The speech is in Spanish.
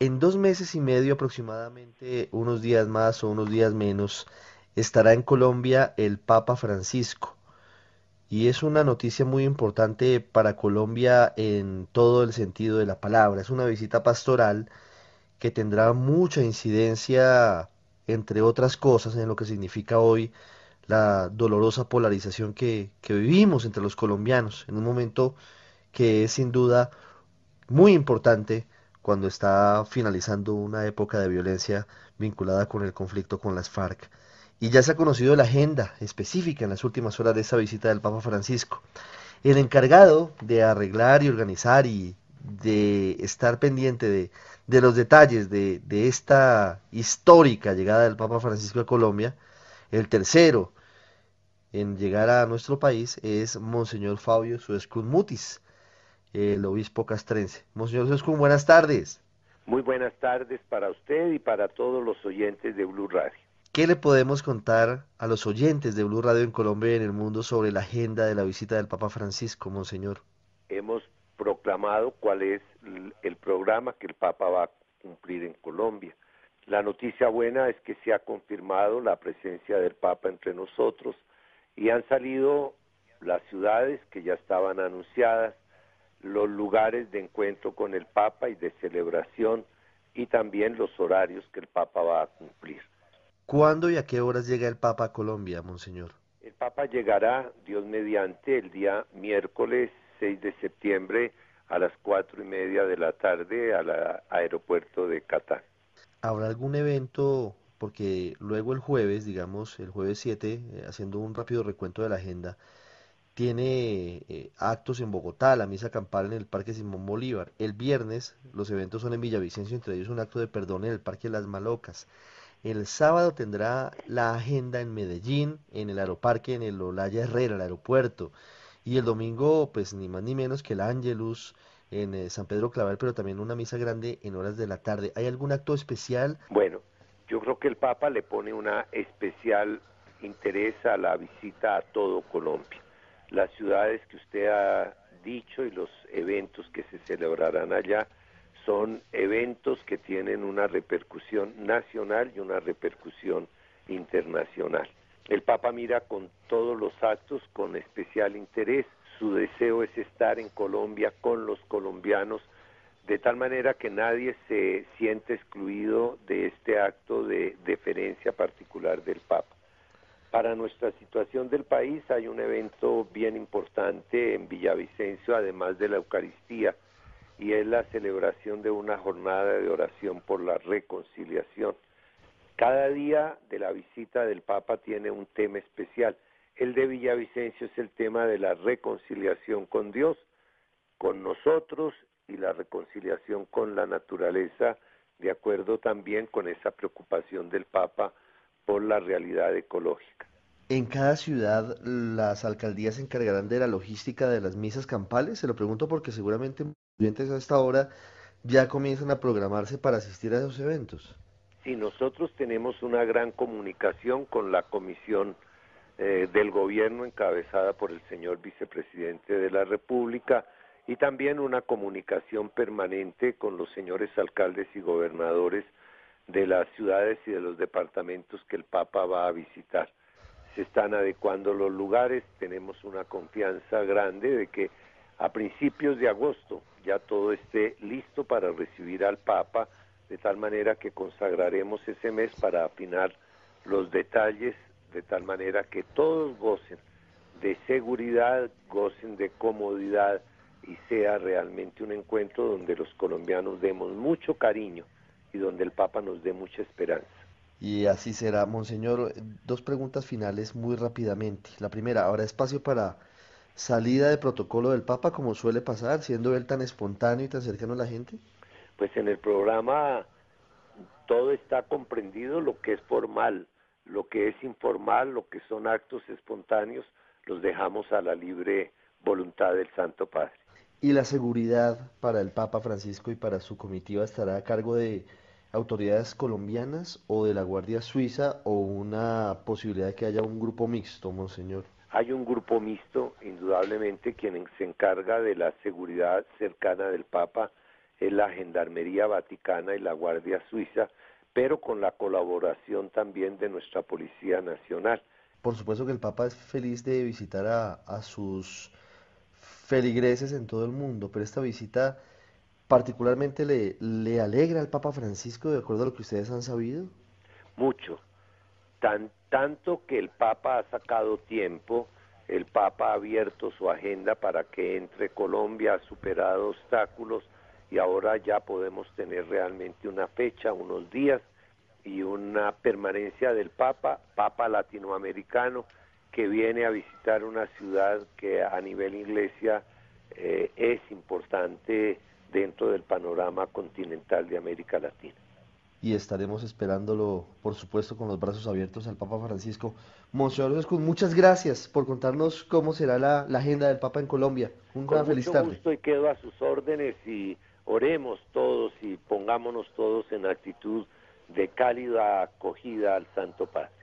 En dos meses y medio aproximadamente, unos días más o unos días menos, estará en Colombia el Papa Francisco. Y es una noticia muy importante para Colombia en todo el sentido de la palabra. Es una visita pastoral que tendrá mucha incidencia, entre otras cosas, en lo que significa hoy la dolorosa polarización que, que vivimos entre los colombianos, en un momento que es sin duda muy importante cuando está finalizando una época de violencia vinculada con el conflicto con las FARC y ya se ha conocido la agenda específica en las últimas horas de esa visita del Papa Francisco. El encargado de arreglar y organizar y de estar pendiente de, los detalles de, de, esta histórica llegada del Papa Francisco a Colombia, el tercero en llegar a nuestro país es Monseñor Fabio Suescun Mutis, el obispo castrense. Monseñor Suescun, buenas tardes. Muy buenas tardes para usted y para todos los oyentes de Blue Radio. ¿Qué le podemos contar a los oyentes de Blue Radio en Colombia y en el mundo sobre la agenda de la visita del Papa Francisco, Monseñor? Hemos proclamado cuál es el programa que el Papa va a cumplir en Colombia. La noticia buena es que se ha confirmado la presencia del Papa entre nosotros y han salido las ciudades que ya estaban anunciadas, los lugares de encuentro con el Papa y de celebración y también los horarios que el Papa va a cumplir. ¿Cuándo y a qué horas llega el Papa a Colombia, Monseñor? El Papa llegará, Dios mediante, el día miércoles 6 de septiembre a las cuatro y media de la tarde al aeropuerto de Qatar. ¿Habrá algún evento? Porque luego el jueves, digamos, el jueves 7, eh, haciendo un rápido recuento de la agenda, tiene eh, actos en Bogotá, la misa campal en el Parque Simón Bolívar. El viernes los eventos son en Villavicencio, entre ellos un acto de perdón en el Parque Las Malocas. El sábado tendrá la agenda en Medellín, en el aeroparque, en el Olaya Herrera, el aeropuerto. Y el domingo, pues ni más ni menos que el Ángelus en eh, San Pedro Clavel, pero también una misa grande en horas de la tarde. ¿Hay algún acto especial? Bueno, yo creo que el Papa le pone una especial interés a la visita a todo Colombia. Las ciudades que usted ha dicho y los eventos que se celebrarán allá son eventos que tienen una repercusión nacional y una repercusión internacional. El Papa mira con todos los actos con especial interés. Su deseo es estar en Colombia con los colombianos de tal manera que nadie se siente excluido de este acto de deferencia particular del Papa. Para nuestra situación del país hay un evento bien importante en Villavicencio, además de la Eucaristía, y es la celebración de una jornada de oración por la reconciliación. Cada día de la visita del Papa tiene un tema especial. El de Villavicencio es el tema de la reconciliación con Dios, con nosotros y la reconciliación con la naturaleza, de acuerdo también con esa preocupación del Papa por la realidad ecológica. ¿En cada ciudad las alcaldías se encargarán de la logística de las misas campales? Se lo pregunto porque seguramente estudiantes a esta hora ya comienzan a programarse para asistir a esos eventos. Sí, nosotros tenemos una gran comunicación con la comisión eh, del gobierno encabezada por el señor vicepresidente de la República y también una comunicación permanente con los señores alcaldes y gobernadores de las ciudades y de los departamentos que el Papa va a visitar. Se están adecuando los lugares, tenemos una confianza grande de que a principios de agosto ya todo esté listo para recibir al Papa, de tal manera que consagraremos ese mes para afinar los detalles, de tal manera que todos gocen de seguridad, gocen de comodidad y sea realmente un encuentro donde los colombianos demos mucho cariño y donde el Papa nos dé mucha esperanza. Y así será, Monseñor. Dos preguntas finales muy rápidamente. La primera, ¿habrá espacio para salida de protocolo del Papa como suele pasar, siendo él tan espontáneo y tan cercano a la gente? Pues en el programa todo está comprendido, lo que es formal, lo que es informal, lo que son actos espontáneos, los dejamos a la libre voluntad del Santo Padre. ¿Y la seguridad para el Papa Francisco y para su comitiva estará a cargo de autoridades colombianas o de la Guardia Suiza o una posibilidad de que haya un grupo mixto, monseñor? Hay un grupo mixto, indudablemente quien se encarga de la seguridad cercana del Papa es la Gendarmería Vaticana y la Guardia Suiza, pero con la colaboración también de nuestra Policía Nacional. Por supuesto que el Papa es feliz de visitar a, a sus feligreses en todo el mundo, pero esta visita particularmente le, le alegra al Papa Francisco de acuerdo a lo que ustedes han sabido? Mucho, Tan, tanto que el Papa ha sacado tiempo, el Papa ha abierto su agenda para que entre Colombia, ha superado obstáculos y ahora ya podemos tener realmente una fecha, unos días y una permanencia del Papa, Papa latinoamericano, que viene a visitar una ciudad que a nivel iglesia eh, es importante dentro del panorama continental de América Latina. Y estaremos esperándolo, por supuesto, con los brazos abiertos al Papa Francisco. Monseñor Escud, muchas gracias por contarnos cómo será la, agenda del Papa en Colombia. Un con feliz mucho gusto y quedo a sus órdenes y oremos todos y pongámonos todos en actitud de cálida acogida al Santo Padre.